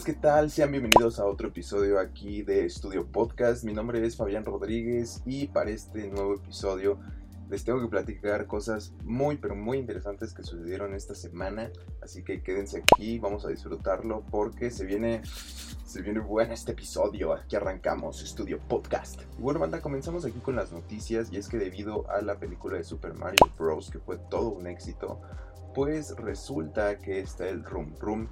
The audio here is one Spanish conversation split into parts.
amigos, ¿qué tal? Sean bienvenidos a otro episodio aquí de Estudio Podcast. Mi nombre es Fabián Rodríguez y para este nuevo episodio les tengo que platicar cosas muy pero muy interesantes que sucedieron esta semana. Así que quédense aquí, vamos a disfrutarlo porque se viene, se viene bueno este episodio. Aquí arrancamos Estudio Podcast. Y bueno, banda, comenzamos aquí con las noticias y es que debido a la película de Super Mario Bros. que fue todo un éxito, pues resulta que está el Room Room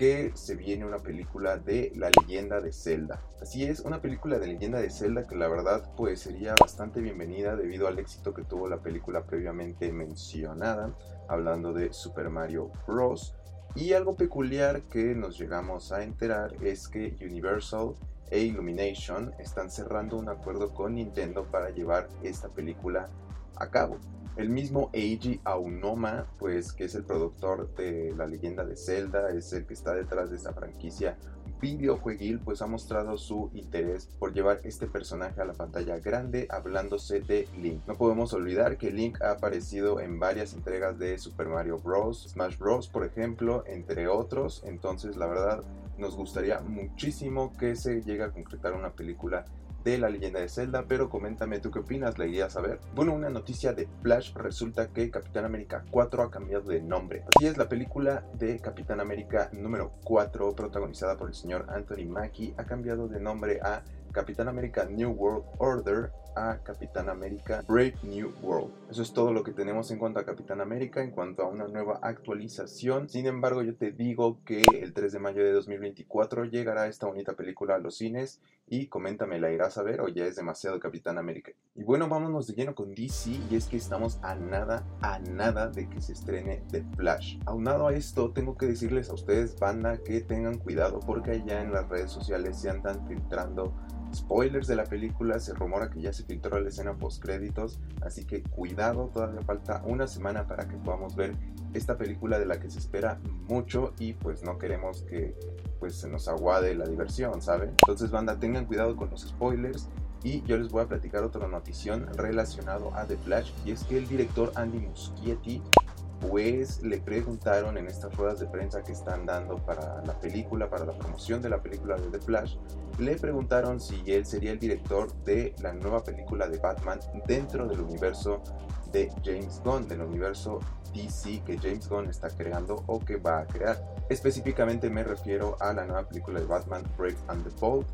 que se viene una película de La leyenda de Zelda. Así es, una película de leyenda de Zelda que la verdad pues sería bastante bienvenida debido al éxito que tuvo la película previamente mencionada, hablando de Super Mario Bros. Y algo peculiar que nos llegamos a enterar es que Universal e Illumination están cerrando un acuerdo con Nintendo para llevar esta película a cabo. El mismo Eiji Aonuma, pues que es el productor de La leyenda de Zelda, es el que está detrás de esta franquicia videojueguil, pues ha mostrado su interés por llevar este personaje a la pantalla grande hablándose de Link. No podemos olvidar que Link ha aparecido en varias entregas de Super Mario Bros, Smash Bros, por ejemplo, entre otros, entonces la verdad nos gustaría muchísimo que se llegue a concretar una película de la leyenda de Zelda, pero coméntame tú qué opinas, la idea saber. Bueno, una noticia de Flash, resulta que Capitán América 4 ha cambiado de nombre. Así es, la película de Capitán América número 4, protagonizada por el señor Anthony Mackie, ha cambiado de nombre a Capitán América New World Order a Capitán América Brave New World. Eso es todo lo que tenemos en cuanto a Capitán América, en cuanto a una nueva actualización. Sin embargo, yo te digo que el 3 de mayo de 2024 llegará esta bonita película a los cines y coméntame, ¿la irás a ver o ya es demasiado Capitán América? Y bueno, vámonos de lleno con DC y es que estamos a nada, a nada de que se estrene The Flash. Aunado a esto, tengo que decirles a ustedes, banda, que tengan cuidado porque allá en las redes sociales se andan filtrando spoilers de la película, se rumora que ya se filtró la escena post créditos, así que cuidado, todavía falta una semana para que podamos ver esta película de la que se espera mucho y pues no queremos que pues se nos aguade la diversión, ¿saben? Entonces banda, tengan cuidado con los spoilers y yo les voy a platicar otra notición relacionado a The Flash y es que el director Andy Muschietti pues le preguntaron en estas ruedas de prensa que están dando para la película, para la promoción de la película de The Flash, le preguntaron si él sería el director de la nueva película de Batman dentro del universo de James Gunn, del universo DC que James Gunn está creando o que va a crear. Específicamente me refiero a la nueva película de Batman Brave and the Bold,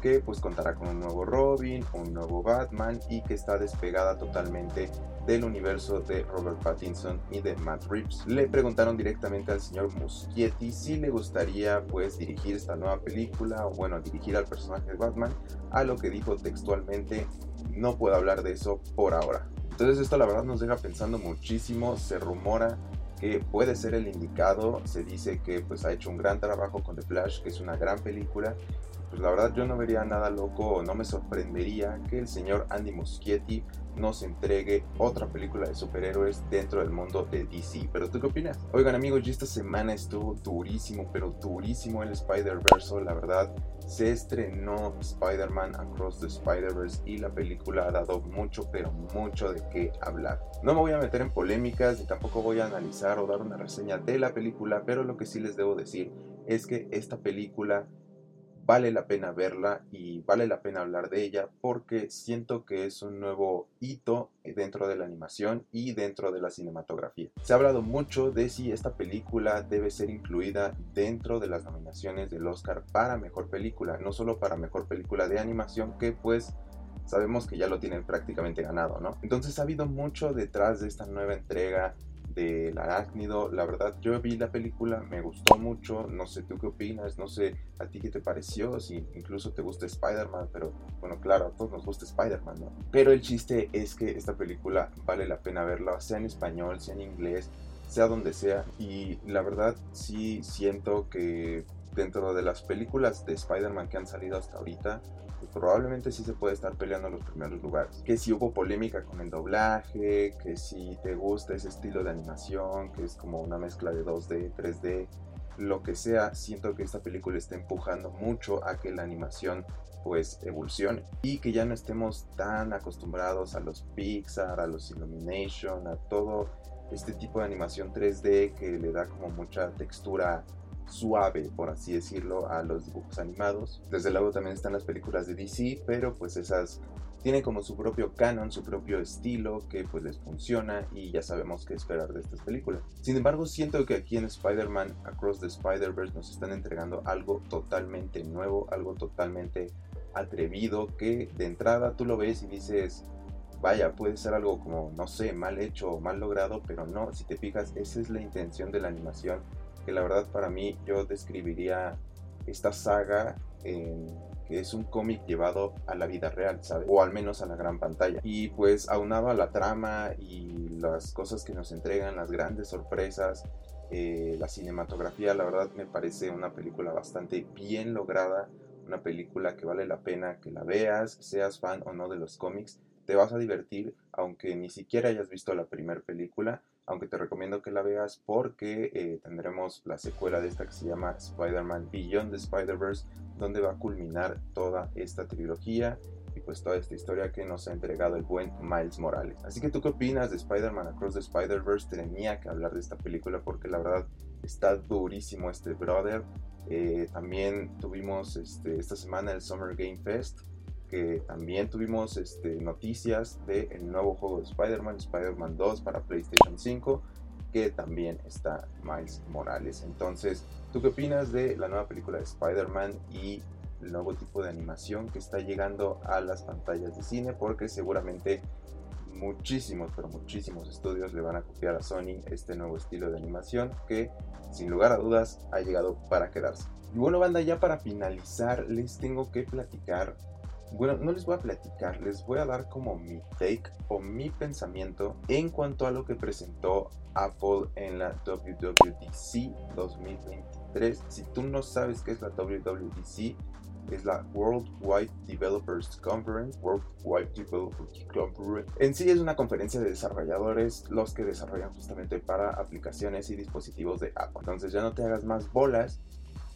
que pues contará con un nuevo Robin, un nuevo Batman y que está despegada totalmente del universo de Robert Pattinson y de Matt Reeves. Le preguntaron directamente al señor Muschietti si le gustaría pues dirigir esta nueva película o bueno dirigir al personaje de Batman, a lo que dijo textualmente no puedo hablar de eso por ahora. Entonces esto la verdad nos deja pensando muchísimo, se rumora que puede ser el indicado, se dice que pues ha hecho un gran trabajo con The Flash, que es una gran película pues la verdad yo no vería nada loco no me sorprendería que el señor Andy Muschietti nos entregue otra película de superhéroes dentro del mundo de DC. ¿Pero tú qué opinas? Oigan amigos, esta semana estuvo durísimo, pero durísimo el Spider-Verse, la verdad. Se estrenó Spider-Man Across the Spider-Verse y la película ha dado mucho, pero mucho de qué hablar. No me voy a meter en polémicas y tampoco voy a analizar o dar una reseña de la película, pero lo que sí les debo decir es que esta película vale la pena verla y vale la pena hablar de ella porque siento que es un nuevo hito dentro de la animación y dentro de la cinematografía. Se ha hablado mucho de si esta película debe ser incluida dentro de las nominaciones del Oscar para mejor película, no solo para mejor película de animación que pues sabemos que ya lo tienen prácticamente ganado, ¿no? Entonces ha habido mucho detrás de esta nueva entrega del arácnido. La verdad, yo vi la película, me gustó mucho. No sé tú qué opinas, no sé a ti qué te pareció, si incluso te gusta Spider-Man, pero bueno, claro, a todos nos gusta Spider-Man, ¿no? Pero el chiste es que esta película vale la pena verla, sea en español, sea en inglés, sea donde sea. Y la verdad, sí siento que dentro de las películas de Spider-Man que han salido hasta ahorita, probablemente sí se puede estar peleando en los primeros lugares. Que si hubo polémica con el doblaje, que si te gusta ese estilo de animación, que es como una mezcla de 2D, 3D, lo que sea, siento que esta película está empujando mucho a que la animación pues evolucione y que ya no estemos tan acostumbrados a los Pixar, a los Illumination, a todo este tipo de animación 3D que le da como mucha textura suave, por así decirlo, a los dibujos animados. Desde luego también están las películas de DC, pero pues esas tienen como su propio canon, su propio estilo que pues les funciona y ya sabemos qué esperar de estas películas. Sin embargo, siento que aquí en Spider-Man Across the Spider-Verse nos están entregando algo totalmente nuevo, algo totalmente atrevido que de entrada tú lo ves y dices, vaya, puede ser algo como, no sé, mal hecho o mal logrado, pero no, si te fijas, esa es la intención de la animación, que la verdad para mí yo describiría esta saga en que es un cómic llevado a la vida real, ¿sabes? O al menos a la gran pantalla. Y pues aunado a la trama y las cosas que nos entregan, las grandes sorpresas, eh, la cinematografía, la verdad me parece una película bastante bien lograda, una película que vale la pena que la veas, seas fan o no de los cómics, te vas a divertir aunque ni siquiera hayas visto la primera película, aunque te recomiendo que la veas porque eh, tendremos la secuela de esta que se llama Spider-Man Beyond the Spider-Verse, donde va a culminar toda esta trilogía y pues toda esta historia que nos ha entregado el buen Miles Morales. Así que tú qué opinas de Spider-Man Across the Spider-Verse? Tenía que hablar de esta película porque la verdad está durísimo este brother. Eh, también tuvimos este, esta semana el Summer Game Fest que también tuvimos este, noticias del nuevo juego de Spider-Man, Spider-Man 2 para PlayStation 5, que también está Miles Morales. Entonces, ¿tú qué opinas de la nueva película de Spider-Man y el nuevo tipo de animación que está llegando a las pantallas de cine? Porque seguramente muchísimos, pero muchísimos estudios le van a copiar a Sony este nuevo estilo de animación que sin lugar a dudas ha llegado para quedarse. Y bueno, banda, ya para finalizar les tengo que platicar bueno, no les voy a platicar, les voy a dar como mi take o mi pensamiento en cuanto a lo que presentó Apple en la WWDC 2023. Si tú no sabes qué es la WWDC, es la Worldwide Developers Conference, Worldwide Developers Conference. En sí es una conferencia de desarrolladores, los que desarrollan justamente para aplicaciones y dispositivos de Apple. Entonces ya no te hagas más bolas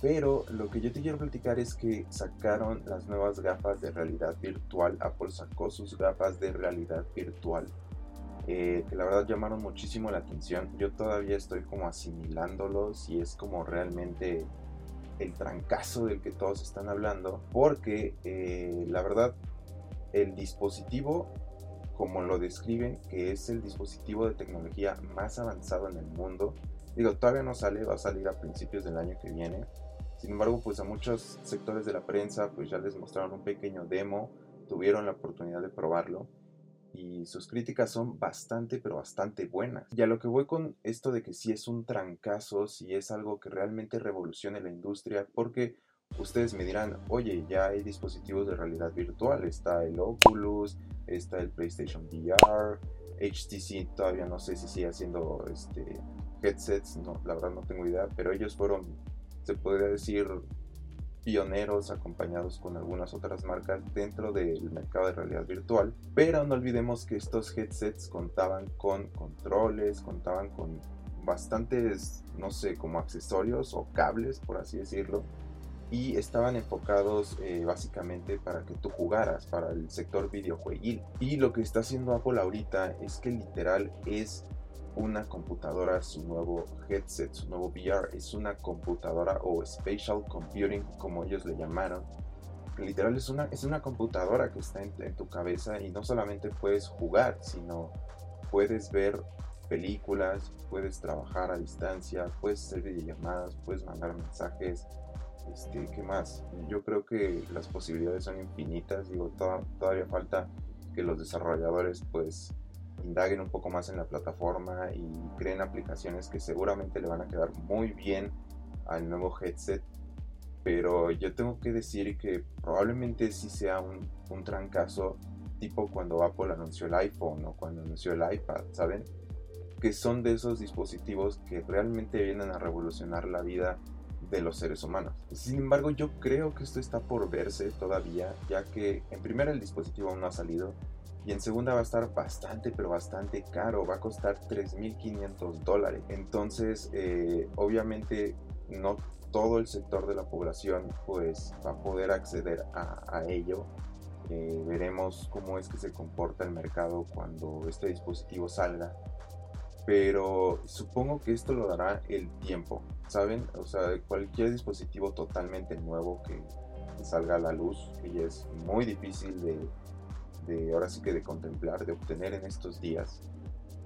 pero lo que yo te quiero platicar es que sacaron las nuevas gafas de realidad virtual. Apple sacó sus gafas de realidad virtual. Eh, que la verdad llamaron muchísimo la atención. Yo todavía estoy como asimilándolos y es como realmente el trancazo del que todos están hablando. Porque eh, la verdad, el dispositivo, como lo describen, que es el dispositivo de tecnología más avanzado en el mundo. Digo, todavía no sale, va a salir a principios del año que viene sin embargo, pues a muchos sectores de la prensa pues ya les mostraron un pequeño demo, tuvieron la oportunidad de probarlo y sus críticas son bastante pero bastante buenas. Y a lo que voy con esto de que si es un trancazo, si es algo que realmente revolucione la industria, porque ustedes me dirán, oye, ya hay dispositivos de realidad virtual, está el Oculus, está el PlayStation VR, HTC todavía no sé si sigue haciendo este, headsets, no, la verdad no tengo idea, pero ellos fueron se podría decir, pioneros acompañados con algunas otras marcas dentro del mercado de realidad virtual. Pero no olvidemos que estos headsets contaban con controles, contaban con bastantes, no sé, como accesorios o cables, por así decirlo. Y estaban enfocados eh, básicamente para que tú jugaras, para el sector videojueguil. Y lo que está haciendo Apple ahorita es que literal es una computadora, su nuevo headset, su nuevo VR, es una computadora o spatial computing, como ellos le llamaron. Literal es una, es una computadora que está en, tu cabeza y no solamente puedes jugar, sino puedes ver películas, puedes trabajar a distancia, puedes hacer videollamadas, puedes mandar mensajes. Este, ¿Qué más? Yo creo que las posibilidades son infinitas. Digo, todavía falta que los desarrolladores pues indaguen un poco más en la plataforma y creen aplicaciones que seguramente le van a quedar muy bien al nuevo headset. Pero yo tengo que decir que probablemente sí sea un, un trancazo tipo cuando Apple anunció el iPhone o cuando anunció el iPad, ¿saben? Que son de esos dispositivos que realmente vienen a revolucionar la vida de los seres humanos. Sin embargo, yo creo que esto está por verse todavía, ya que en primera el dispositivo aún no ha salido y en segunda va a estar bastante, pero bastante caro. Va a costar 3.500 dólares. Entonces, eh, obviamente, no todo el sector de la población pues va a poder acceder a, ello. Eh, veremos cómo es que se comporta el mercado cuando este dispositivo salga. Pero supongo que esto lo dará el tiempo. ¿saben? O sea, cualquier dispositivo totalmente nuevo que, salga a la luz, que ya es muy difícil de, de, ahora sí que de contemplar, de obtener en estos días,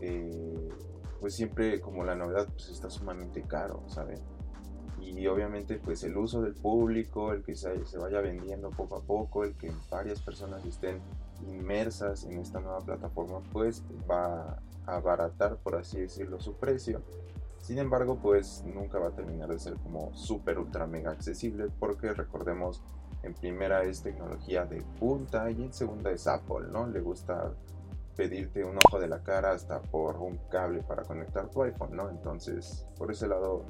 eh, pues siempre como la novedad pues está sumamente caro, ¿saben? y obviamente pues el uso del público, el que se, se, vaya vendiendo poco a poco, el que varias personas estén inmersas en esta nueva plataforma pues va a abaratar por así decirlo su precio. Sin embargo pues nunca va a terminar de ser como super ultra mega accesible porque recordemos en primera es tecnología de punta y en segunda es Apple, ¿no? Le gusta pedirte un ojo de la cara hasta por un cable para conectar tu iPhone, ¿no? Entonces por ese lado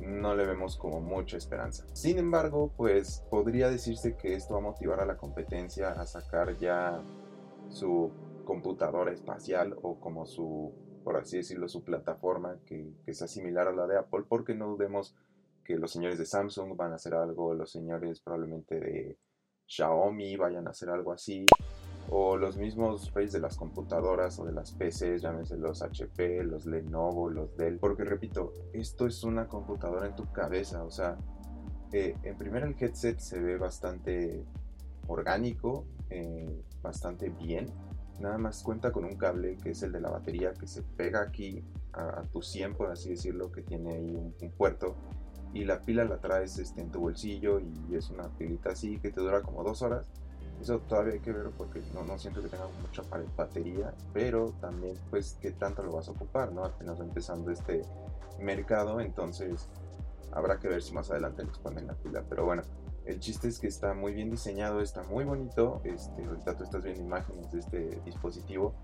no le vemos como mucha esperanza. Sin embargo, pues podría decirse que esto va a motivar a la competencia a sacar ya su computadora espacial o como su, por así decirlo, su plataforma que, sea similar a la de Apple, porque no dudemos que los señores de Samsung van a hacer algo, los señores probablemente de Xiaomi vayan a hacer algo así, o los mismos reyes de las computadoras o de las PCs, llámese los HP, los Lenovo, los Dell, porque repito, esto es una computadora en tu cabeza, o sea, eh, en primer el headset se ve bastante orgánico, eh, bastante bien, nada más cuenta con un cable que es el de la batería que se pega aquí a, tu 100 por así decirlo, que tiene ahí un puerto y la pila la traes este, en tu bolsillo y es una pilita así que te dura como dos horas eso todavía hay que ver porque no, no siento que tenga mucha batería, pero también pues qué tanto lo vas a ocupar, ¿no? Apenas empezando este mercado, entonces habrá que ver si más adelante le exponen la pila. Pero bueno, el chiste es que está muy bien diseñado, está muy bonito. Este, ahorita tú estás viendo imágenes de este dispositivo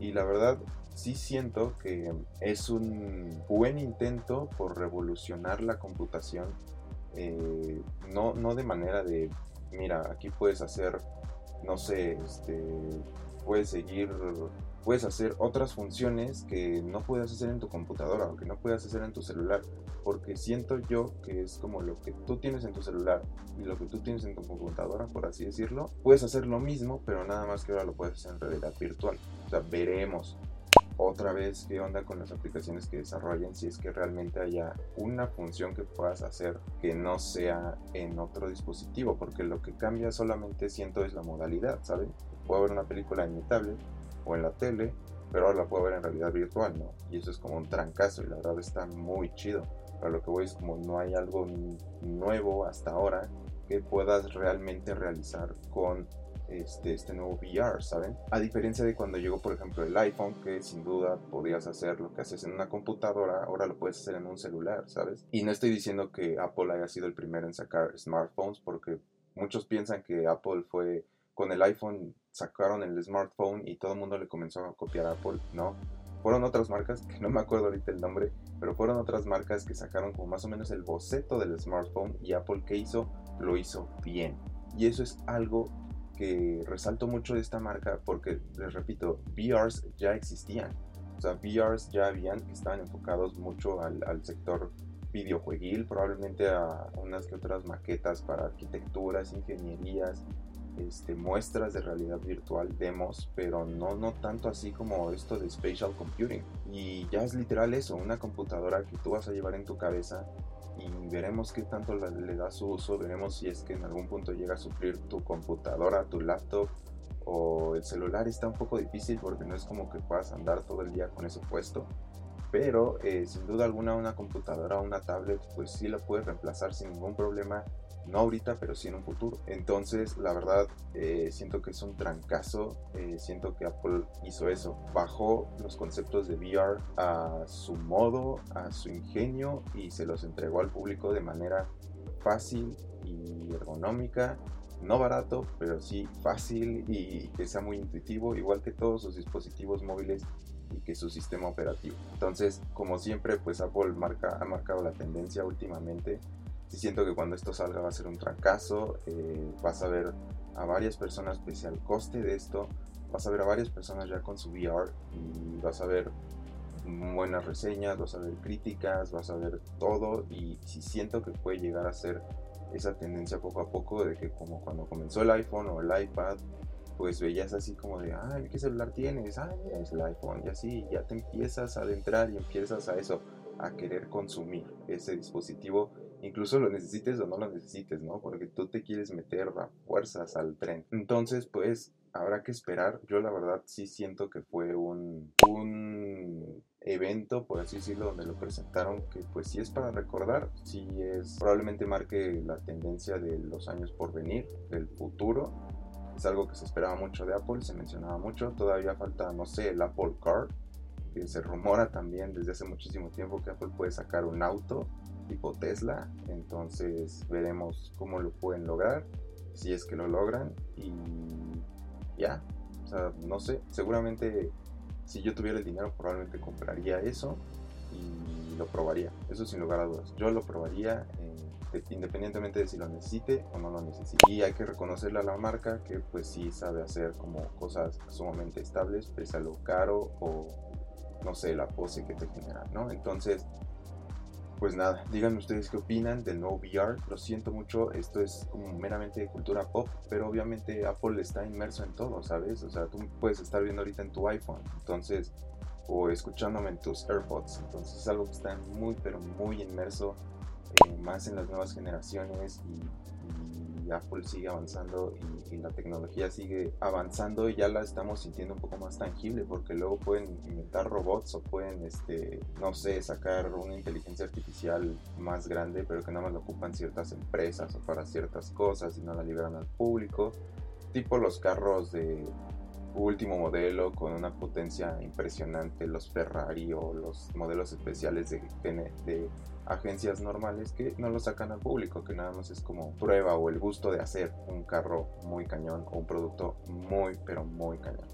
y la verdad sí siento que es un buen intento por revolucionar la computación. Eh, no, no de manera de mira, aquí puedes hacer, no sé, este, puedes seguir, puedes hacer otras funciones que no puedes hacer en tu computadora o que no puedes hacer en tu celular, porque siento yo que es como lo que tú tienes en tu celular y lo que tú tienes en tu computadora, por así decirlo, puedes hacer lo mismo, pero nada más que ahora lo puedes hacer en realidad virtual. O sea, veremos otra vez qué onda con las aplicaciones que desarrollen si es que realmente haya una función que puedas hacer que no sea en otro dispositivo porque lo que cambia solamente siento es la modalidad ¿saben? puedo ver una película en mi tablet o en la tele pero ahora la puedo ver en realidad virtual ¿no? y eso es como un trancazo y la verdad está muy chido pero lo que voy es como no hay algo nuevo hasta ahora que puedas realmente realizar con este, este nuevo VR, ¿saben? A diferencia de cuando llegó, por ejemplo, el iPhone, que sin duda podías hacer lo que haces en una computadora, ahora lo puedes hacer en un celular, ¿sabes? Y no estoy diciendo que Apple haya sido el primero en sacar smartphones, porque muchos piensan que Apple fue con el iPhone sacaron el smartphone y todo el mundo le comenzó a copiar a Apple, no. Fueron otras marcas, que no me acuerdo ahorita el nombre, pero fueron otras marcas que sacaron como más o menos el boceto del smartphone y Apple que hizo, lo hizo bien. Y eso es algo que resalto mucho de esta marca porque, les repito, VRs ya existían. O sea, VRs ya habían, estaban enfocados mucho al, al sector videojueguil, probablemente a unas que otras maquetas para arquitecturas, ingenierías, este, muestras de realidad virtual, demos, pero no, no tanto así como esto de spatial computing. Y ya es literal eso, una computadora que tú vas a llevar en tu cabeza y veremos qué tanto le da su uso, veremos si es que en algún punto llega a suplir tu computadora, tu laptop o el celular está un poco difícil porque no es como que puedas andar todo el día con eso puesto, pero eh, sin duda alguna una computadora o una tablet pues sí la puedes reemplazar sin ningún problema no ahorita, pero sí en un futuro. Entonces, la verdad, eh, siento que es un trancazo. Eh, siento que Apple hizo eso. Bajó los conceptos de VR a su modo, a su ingenio y se los entregó al público de manera fácil y ergonómica. No barato, pero sí fácil y que sea muy intuitivo, igual que todos sus dispositivos móviles y que su sistema operativo. Entonces, como siempre, pues Apple marca, ha marcado la tendencia últimamente siento que cuando esto salga va a ser un trancazo, eh, vas a ver a varias personas, pese al coste de esto, vas a ver a varias personas ya con su VR y vas a ver buenas reseñas, vas a ver críticas, vas a ver todo y si siento que puede llegar a ser esa tendencia poco a poco de que como cuando comenzó el iPhone o el iPad, pues veías así como de, ay, ¿qué celular tienes? Ay, mira, es el iPhone y así ya te empiezas a adentrar y empiezas a eso a querer consumir ese dispositivo, incluso lo necesites o no lo necesites, ¿no? Porque tú te quieres meter a fuerzas al tren. Entonces, pues habrá que esperar. Yo la verdad sí siento que fue un, un evento, por así decirlo, donde lo presentaron, que pues sí es para recordar, sí es, probablemente marque la tendencia de los años por venir, del futuro. Es algo que se esperaba mucho de Apple, se mencionaba mucho, todavía falta, no sé, el Apple Car, que se rumora también desde hace muchísimo tiempo que Apple puede sacar un auto tipo Tesla, entonces veremos cómo lo pueden lograr, si es que lo logran y ya, o sea, no sé, seguramente si yo tuviera el dinero probablemente compraría eso y lo probaría, eso sin lugar a dudas. Yo lo probaría independientemente de si lo necesite o no lo necesite. Y hay que reconocerle a la marca que pues sí sabe hacer como cosas sumamente estables, pese a lo caro o no sé, la pose que te genera, ¿no? Entonces, pues nada, díganme ustedes qué opinan del nuevo VR. Lo siento mucho, esto es como meramente de cultura pop, pero obviamente Apple está inmerso en todo, ¿sabes? O sea, tú puedes estar viendo ahorita en tu iPhone, entonces, o escuchándome en tus AirPods, entonces es algo que está muy, pero muy inmerso, eh, más en las nuevas generaciones y Apple sigue avanzando y, la tecnología sigue avanzando y ya la estamos sintiendo un poco más tangible porque luego pueden inventar robots o pueden, este, no sé, sacar una inteligencia artificial más grande pero que nada más lo ocupan ciertas empresas o para ciertas cosas y no la liberan al público. Tipo los carros de último modelo con una potencia impresionante, los Ferrari o los modelos especiales de, de, agencias normales que no lo sacan al público, que nada más es como prueba o el gusto de hacer un carro muy cañón o un producto muy pero muy cañón.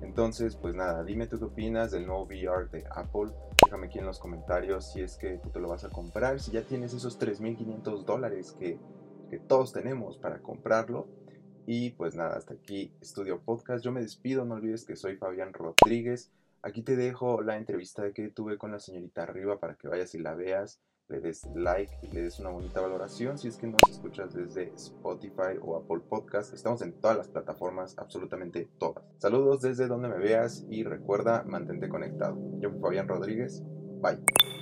Entonces, pues nada, dime tú qué opinas del nuevo VR de Apple. Déjame aquí en los comentarios si es que tú te lo vas a comprar, si ya tienes esos 3.500 dólares que, que todos tenemos para comprarlo y pues nada, hasta aquí Estudio Podcast. Yo me despido, no olvides que soy Fabián Rodríguez. Aquí te dejo la entrevista que tuve con la señorita arriba para que vayas y la veas, le des like y le des una bonita valoración. Si es que nos escuchas desde Spotify o Apple Podcast, estamos en todas las plataformas, absolutamente todas. Saludos desde donde me veas y recuerda mantente conectado. Yo soy Fabián Rodríguez. Bye.